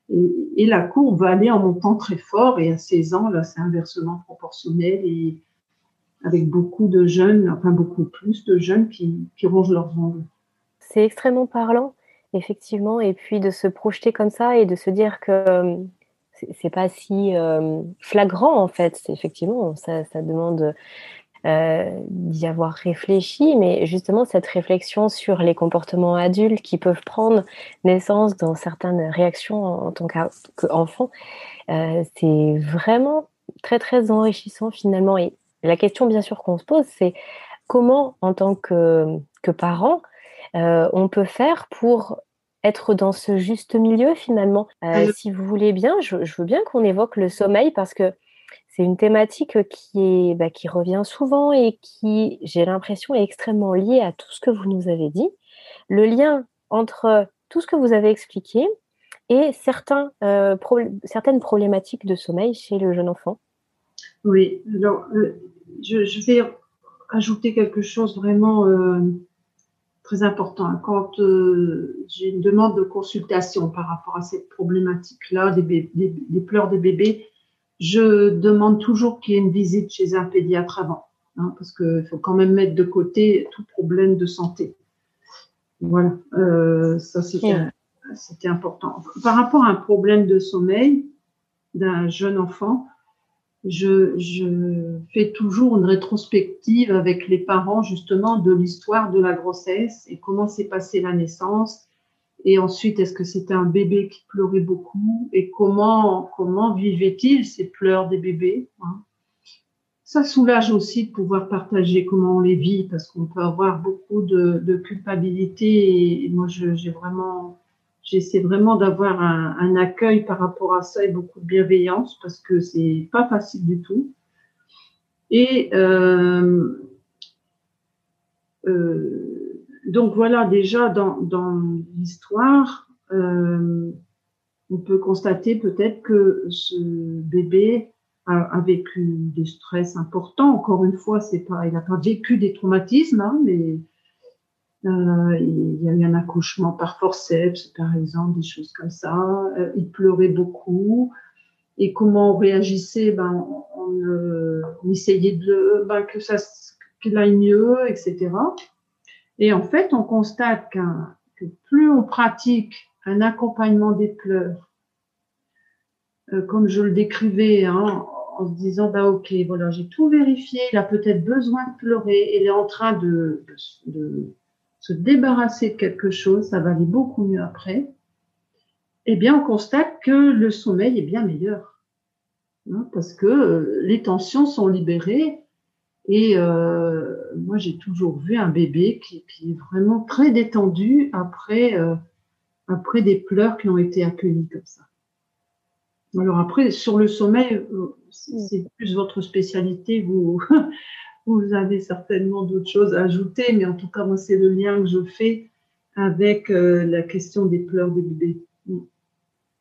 et, la courbe va aller en montant très fort. Et à 16 ans, là, c'est inversement proportionnel et avec beaucoup de jeunes, enfin beaucoup plus de jeunes qui, rongent leurs ongles. C'est extrêmement parlant, effectivement. Et puis de se projeter comme ça et de se dire que c'est pas si euh, flagrant en fait. Effectivement, ça, demande euh, d'y avoir réfléchi, mais justement cette réflexion sur les comportements adultes qui peuvent prendre naissance dans certaines réactions en, tant qu'enfant, euh, c'est vraiment très très enrichissant finalement. Et la question bien sûr qu'on se pose, c'est comment en tant que, que parent, on peut faire pour être dans ce juste milieu finalement. si vous voulez bien, je, je veux bien qu'on évoque le sommeil parce que c'est une thématique qui, est, bah, qui revient souvent et qui, j'ai l'impression, est extrêmement liée à tout ce que vous nous avez dit. Le lien entre tout ce que vous avez expliqué et certains, euh, certaines problématiques de sommeil chez le jeune enfant. Oui, alors euh, je, vais ajouter quelque chose vraiment euh, très important. Quand j'ai une demande de consultation par rapport à cette problématique-là, des, des, pleurs des bébés, je demande toujours qu'il y ait une visite chez un pédiatre avant, hein, parce qu'il faut quand même mettre de côté tout problème de santé. Voilà, euh, ça c'était important. Par rapport à un problème de sommeil d'un jeune enfant, je, je, fais toujours une rétrospective avec les parents justement de l'histoire de la grossesse et comment s'est passée la naissance et ensuite, est-ce que c'était un bébé qui pleurait beaucoup Et comment, comment vivait-il ces pleurs des bébés hein? Ça soulage aussi de pouvoir partager comment on les vit, parce qu'on peut avoir beaucoup de, de culpabilité. Et moi, j'ai vraiment, j'essaie vraiment d'avoir un, un, accueil par rapport à ça et beaucoup de bienveillance, parce que c'est pas facile du tout. Et euh, euh, donc voilà, déjà dans, l'histoire, euh, on peut constater peut-être que ce bébé a, vécu des stress importants. Encore une fois, c'est pas, il n'a pas vécu des traumatismes, hein, mais euh, il y a eu un accouchement par forceps, par exemple, des choses comme ça. Euh, il pleurait beaucoup. Et comment on réagissait ben, on, essayait de ben, que ça qu'il aille mieux, etc. Et en fait, on constate que plus on pratique un accompagnement des pleurs, euh, comme je le décrivais, hein, en se disant, bah ok, voilà, j'ai tout vérifié, il a peut-être besoin de pleurer, il est en train de, se débarrasser de quelque chose, ça va aller beaucoup mieux après. Eh bien, on constate que le sommeil est bien meilleur, hein, parce que euh, les tensions sont libérées et euh, moi, j'ai toujours vu un bébé qui, qui, est vraiment très détendu après, euh, après des pleurs qui ont été accueillis comme ça. Alors après, sur le sommeil, c'est plus votre spécialité. Vous, vous avez certainement d'autres choses à ajouter, mais en tout cas, moi, c'est le lien que je fais avec euh, la question des pleurs des bébés.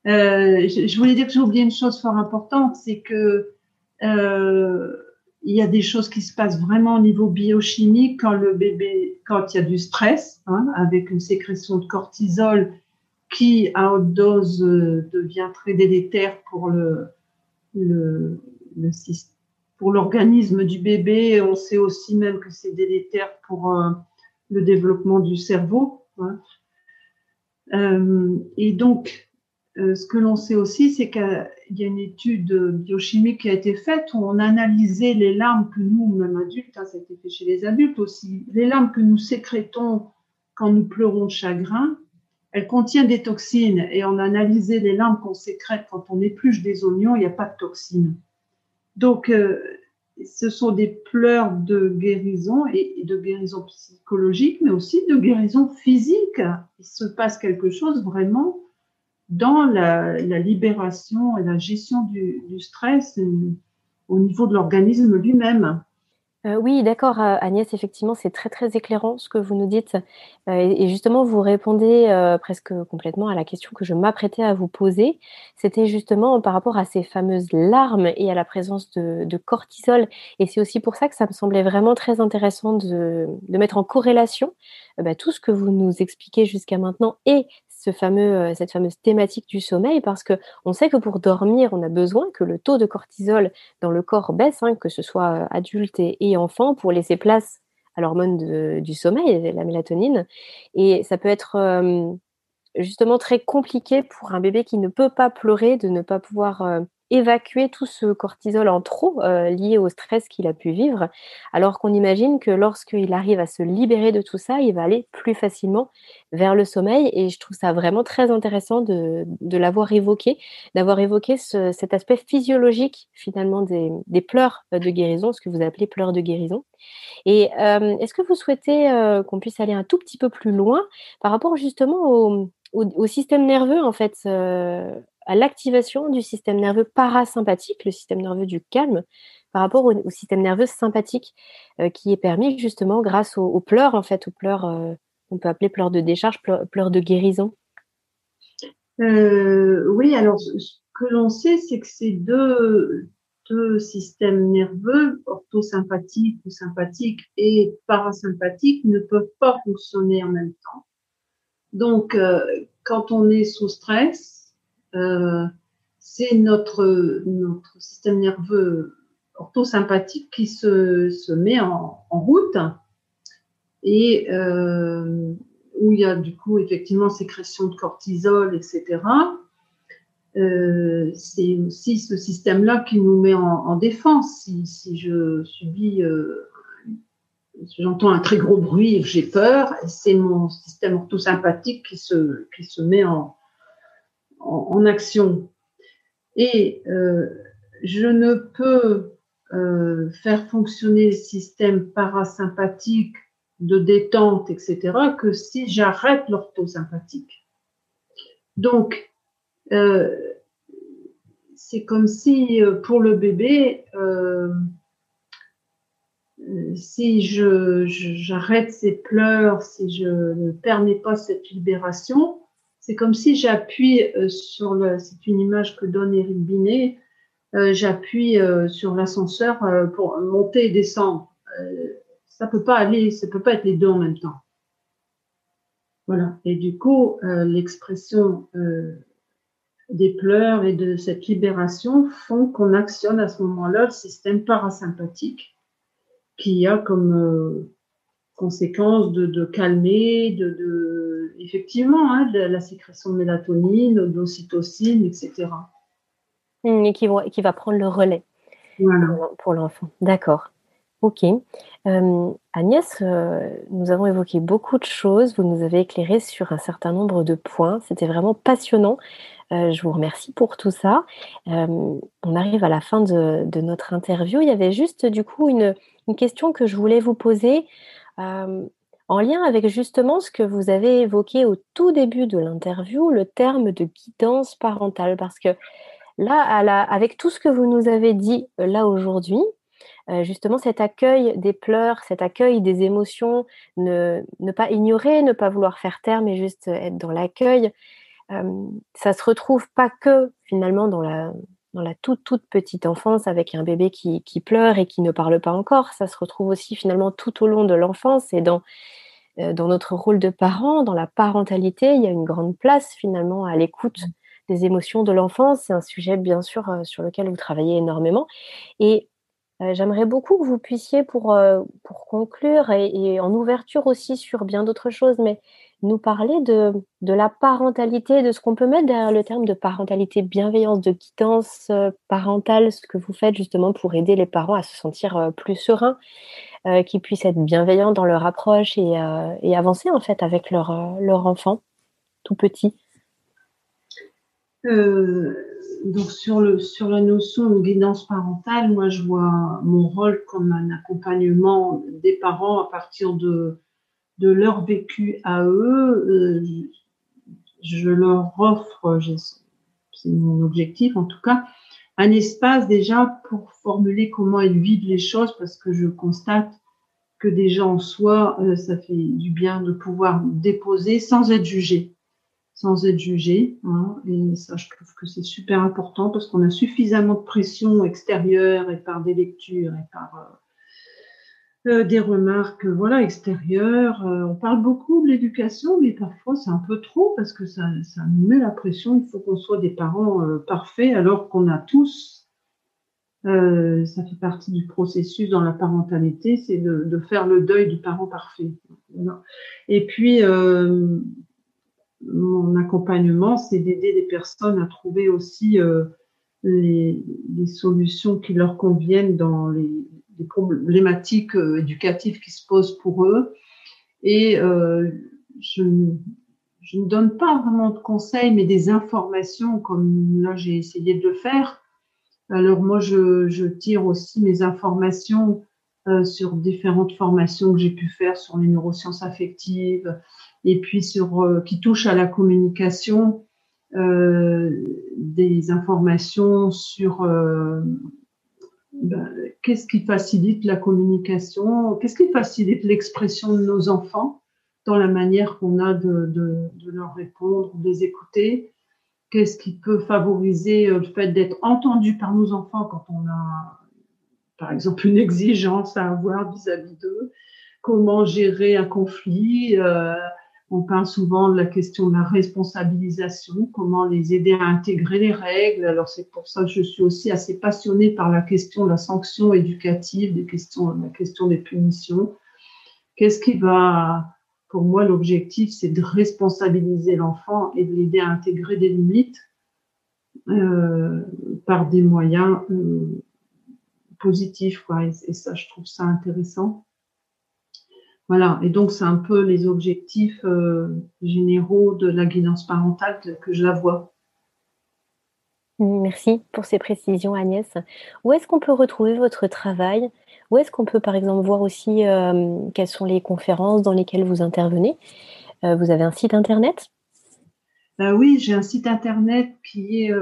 je, voulais dire que j'ai oublié une chose fort importante, c'est que il y a des choses qui se passent vraiment au niveau biochimique quand le bébé, quand il y a du stress, hein, avec une sécrétion de cortisol qui, à haute dose, devient très délétère pour le, le, le pour l'organisme du bébé. On sait aussi même que c'est délétère pour euh, le développement du cerveau. Hein. Euh, et donc, euh, ce que l'on sait aussi, c'est qu'il y a une étude biochimique qui a été faite où on a analysé les larmes que nous, même adultes, hein, ça a été fait chez les adultes aussi, les larmes que nous sécrétons quand nous pleurons de chagrin, elles contiennent des toxines et on a analysé les larmes qu'on sécrète quand on épluche des oignons, il n'y a pas de toxines. Donc, euh, ce sont des pleurs de guérison et de guérison psychologique, mais aussi de guérison physique. Il se passe quelque chose vraiment dans la, libération et la gestion du, stress au niveau de l'organisme lui-même. Euh, oui, d'accord, euh, Agnès, effectivement, c'est très très éclairant ce que vous nous dites. Euh, et, justement, vous répondez presque complètement à la question que je m'apprêtais à vous poser. C'était justement par rapport à ces fameuses larmes et à la présence de, cortisol. Et c'est aussi pour ça que ça me semblait vraiment très intéressant de, mettre en corrélation bah, tout ce que vous nous expliquez jusqu'à maintenant et euh, cette fameuse thématique du sommeil parce que on sait que pour dormir, on a besoin que le taux de cortisol dans le corps baisse, hein, que ce soit euh, adulte et, enfant, pour laisser place à l'hormone du sommeil, la mélatonine. Et ça peut être euh, justement très compliqué pour un bébé qui ne peut pas pleurer de ne pas pouvoir évacuer tout ce cortisol en trop euh, lié au stress qu'il a pu vivre, alors qu'on imagine que lorsqu'il arrive à se libérer de tout ça, il va aller plus facilement vers le sommeil. Et je trouve ça vraiment très intéressant de, l'avoir évoqué, d'avoir évoqué cet aspect physiologique finalement des, pleurs de guérison, ce que vous appelez pleurs de guérison. Et euh, est-ce que vous souhaitez euh, qu'on puisse aller un tout petit peu plus loin par rapport justement au, au, système nerveux en fait à l'activation du système nerveux parasympathique, le système nerveux du calme, par rapport au, système nerveux sympathique, euh, qui est permis justement grâce aux, pleurs, en fait, aux pleurs, euh, on peut appeler pleurs de décharge, pleurs, de guérison. Euh, oui, alors ce que l'on sait, c'est que ces deux, deux systèmes nerveux, orthosympathiques ou sympathiques et parasympathiques, ne peuvent pas fonctionner en même temps. Donc, quand on est sous stress, euh, c'est notre, système nerveux orthosympathique qui se, met en, route et euh, où il y a du coup effectivement sécrétion de cortisol, etc. Euh, c'est aussi ce système-là qui nous met en, en défense. Si, je subis, si j'entends un très gros bruit j'ai peur, c'est mon système orthosympathique qui se, qui se met en, en, action. Et euh, je ne peux euh, faire fonctionner le système parasympathique de détente, etc., que si j'arrête l'orthosympathique. Donc, euh, c'est comme si pour le bébé, si je, j'arrête ses pleurs, si je ne permets pas cette libération, c'est comme si j'appuie euh, sur le, c'est une image que donne Eric Binet, euh, j'appuie euh, sur l'ascenseur pour monter et descendre. ça peut pas aller, ça peut pas être les deux en même temps. Voilà. Et du coup, l'expression des pleurs et de cette libération font qu'on actionne à ce moment-là le système parasympathique qui a comme conséquence de, calmer, de effectivement, hein, la sécrétion de mélatonine, d'ocytocine, etc. Mmh, et qui, qui, va prendre le relais pour l'enfant. D'accord. Ok. Euh, Agnès, euh, nous avons évoqué beaucoup de choses. Vous nous avez éclairé sur un certain nombre de points. C'était vraiment passionnant. Euh, je vous remercie pour tout ça. on arrive à la fin de, notre interview. Il y avait juste du coup une, une question que je voulais vous poser en lien avec justement ce que vous avez évoqué au tout début de l'interview, le terme de guidance parentale. Parce que là, avec tout ce que vous nous avez dit euh, là aujourd'hui, euh, justement cet accueil des pleurs, cet accueil des émotions, ne, pas ignorer, ne pas vouloir faire taire, mais juste être dans l'accueil. ça se retrouve pas que finalement dans la, dans la toute toute petite enfance avec un bébé qui, qui, pleure et qui ne parle pas encore. Ça se retrouve aussi finalement tout au long de l'enfance et dans, dans notre rôle de parent, dans la parentalité. Il y a une grande place finalement à l'écoute mmh. des émotions de l'enfance. C'est un sujet bien sûr sur lequel vous travaillez énormément. Et j'aimerais beaucoup que vous puissiez, pour, pour conclure et, et, en ouverture aussi sur bien d'autres choses, mais nous parler de, de la parentalité, de ce qu'on peut mettre derrière le terme de parentalité bienveillance, de quittance euh, parentale, ce que vous faites justement pour aider les parents à se sentir euh, plus sereins, euh, qu'ils puissent être bienveillants dans leur approche et, et avancer en fait avec leur, leur enfant tout petit. donc sur, le, sur la notion de guidance parentale, moi je vois mon rôle comme un accompagnement des parents à partir de de leur vécu à eux. Euh, je leur offre, c'est mon objectif en tout cas, un espace déjà pour formuler comment ils vivent les choses parce que je constate que déjà en soi, euh, ça fait du bien de pouvoir déposer sans être jugé, sans être jugé. Hein. et ça, je trouve que c'est super important parce qu'on a suffisamment de pression extérieure et par des lectures et par euh, euh, des remarques voilà extérieures. Euh, on parle beaucoup de l'éducation, mais parfois c'est un peu trop parce que ça, nous met la pression. Il faut qu'on soit des parents euh, parfaits alors qu'on a tous. ça fait partie du processus dans la parentalité, c'est de, faire le deuil du parent parfait. Et puis mon accompagnement, c'est d'aider les personnes à trouver aussi les, solutions qui leur conviennent dans les, des problématiques euh, éducatives qui se posent pour eux. Et euh, je, je, ne donne pas vraiment de conseils, mais des informations, comme là j'ai essayé de le faire. Alors moi, je, je tire aussi mes informations euh, sur différentes formations que j'ai pu faire sur les neurosciences affectives et puis sur qui touchent à la communication, des informations sur ben, qu'est-ce qui facilite la communication, qu'est-ce qui facilite l'expression de nos enfants dans la manière qu'on a de, de, de, leur répondre, de les écouter, qu'est-ce qui peut favoriser euh, le fait d'être entendu par nos enfants quand on a, par exemple, une exigence à avoir vis-à-vis d'eux, comment gérer un conflit, euh, on parle souvent de la question de la responsabilisation, comment les aider à intégrer les règles. Alors c'est pour ça que je suis aussi assez passionnée par la question de la sanction éducative, des questions, la question des punitions. Qu'est-ce qui va, pour moi, l'objectif, c'est de responsabiliser l'enfant et de l'aider à intégrer des limites euh, par des moyens euh, positifs. Quoi. et ça, je trouve ça intéressant. Voilà, et donc c'est un peu les objectifs euh, généraux de la guidance parentale que je la vois. Merci pour ces précisions Agnès. Où est-ce qu'on peut retrouver votre travail? Où est-ce qu'on peut par exemple voir aussi euh, quelles sont les conférences dans lesquelles vous intervenez? Euh, Vous avez un site internet? Oui, j'ai un site internet qui est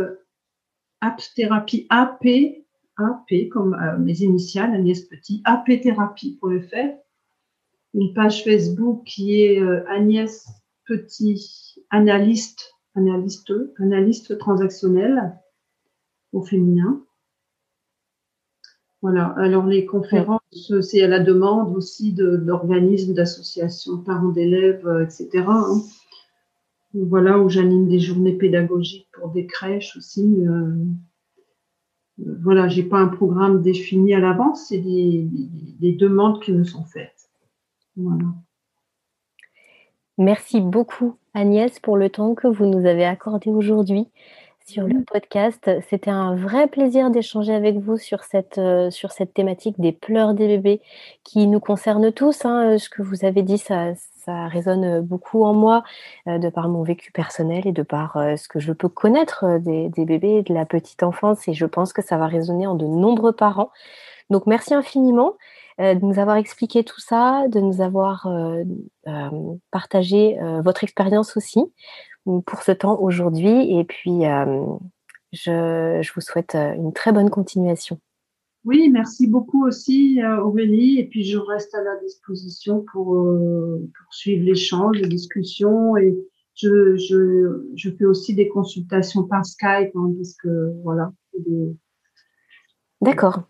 App Thérapie AP, AP comme mes initiales, Agnès Petit, apthérapie.fr une page Facebook qui est euh, Agnès Petit, analyste, analyste, analyste transactionnel au féminin. Voilà. Alors les conférences, c'est à la demande aussi d'organismes, d'associations, parents d'élèves, euh, etc. Hein. Voilà où j'anime des journées pédagogiques pour des crèches aussi. Euh, voilà, j'ai pas un programme défini à l'avance, c'est des demandes qui me sont faites. Merci beaucoup Agnès pour le temps que vous nous avez accordé aujourd'hui sur le podcast. C'était un vrai plaisir d'échanger avec vous sur cette, euh, sur cette thématique des pleurs des bébés qui nous concerne tous. Hein. Ce que vous avez dit, ça, ça résonne beaucoup en moi euh, de par mon vécu personnel et de par euh, ce que je peux connaître des, des, bébés et de la petite enfance. Et je pense que ça va résonner en de nombreux parents. Donc merci infiniment. Euh, de nous avoir expliqué tout ça, de nous avoir euh, euh, partagé votre expérience aussi pour ce temps aujourd'hui. Et puis, je, je, vous souhaite une très bonne continuation. Oui, merci beaucoup aussi Aurélie. Et puis, je reste à la disposition pour poursuivre l'échange, les discussions. Et je, je, je, fais aussi des consultations par Skype, hein, parce que voilà. D'accord.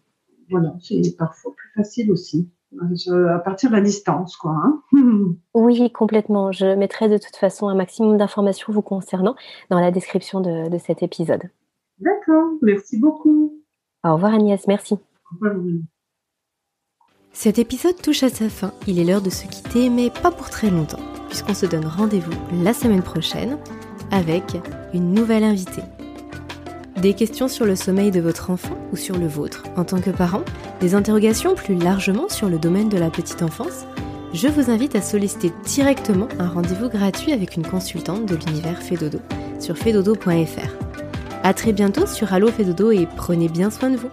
Voilà, c'est parfois plus facile aussi. à partir de la distance, quoi. Hein. oui, complètement. Je mettrai de toute façon un maximum d'informations vous concernant dans la description de, de cet épisode. D'accord, merci beaucoup. Au revoir Agnès, merci. Au revoir. Cet épisode touche à sa fin. Il est l'heure de se quitter, mais pas pour très longtemps, puisqu'on se donne rendez-vous la semaine prochaine avec une nouvelle invitée. Des questions sur le sommeil de votre enfant ou sur le vôtre en tant que parent Des interrogations plus largement sur le domaine de la petite enfance Je vous invite à solliciter directement un rendez-vous gratuit avec une consultante de l'univers Fedodo sur fedodo.fr. A très bientôt sur Allo Fedodo et prenez bien soin de vous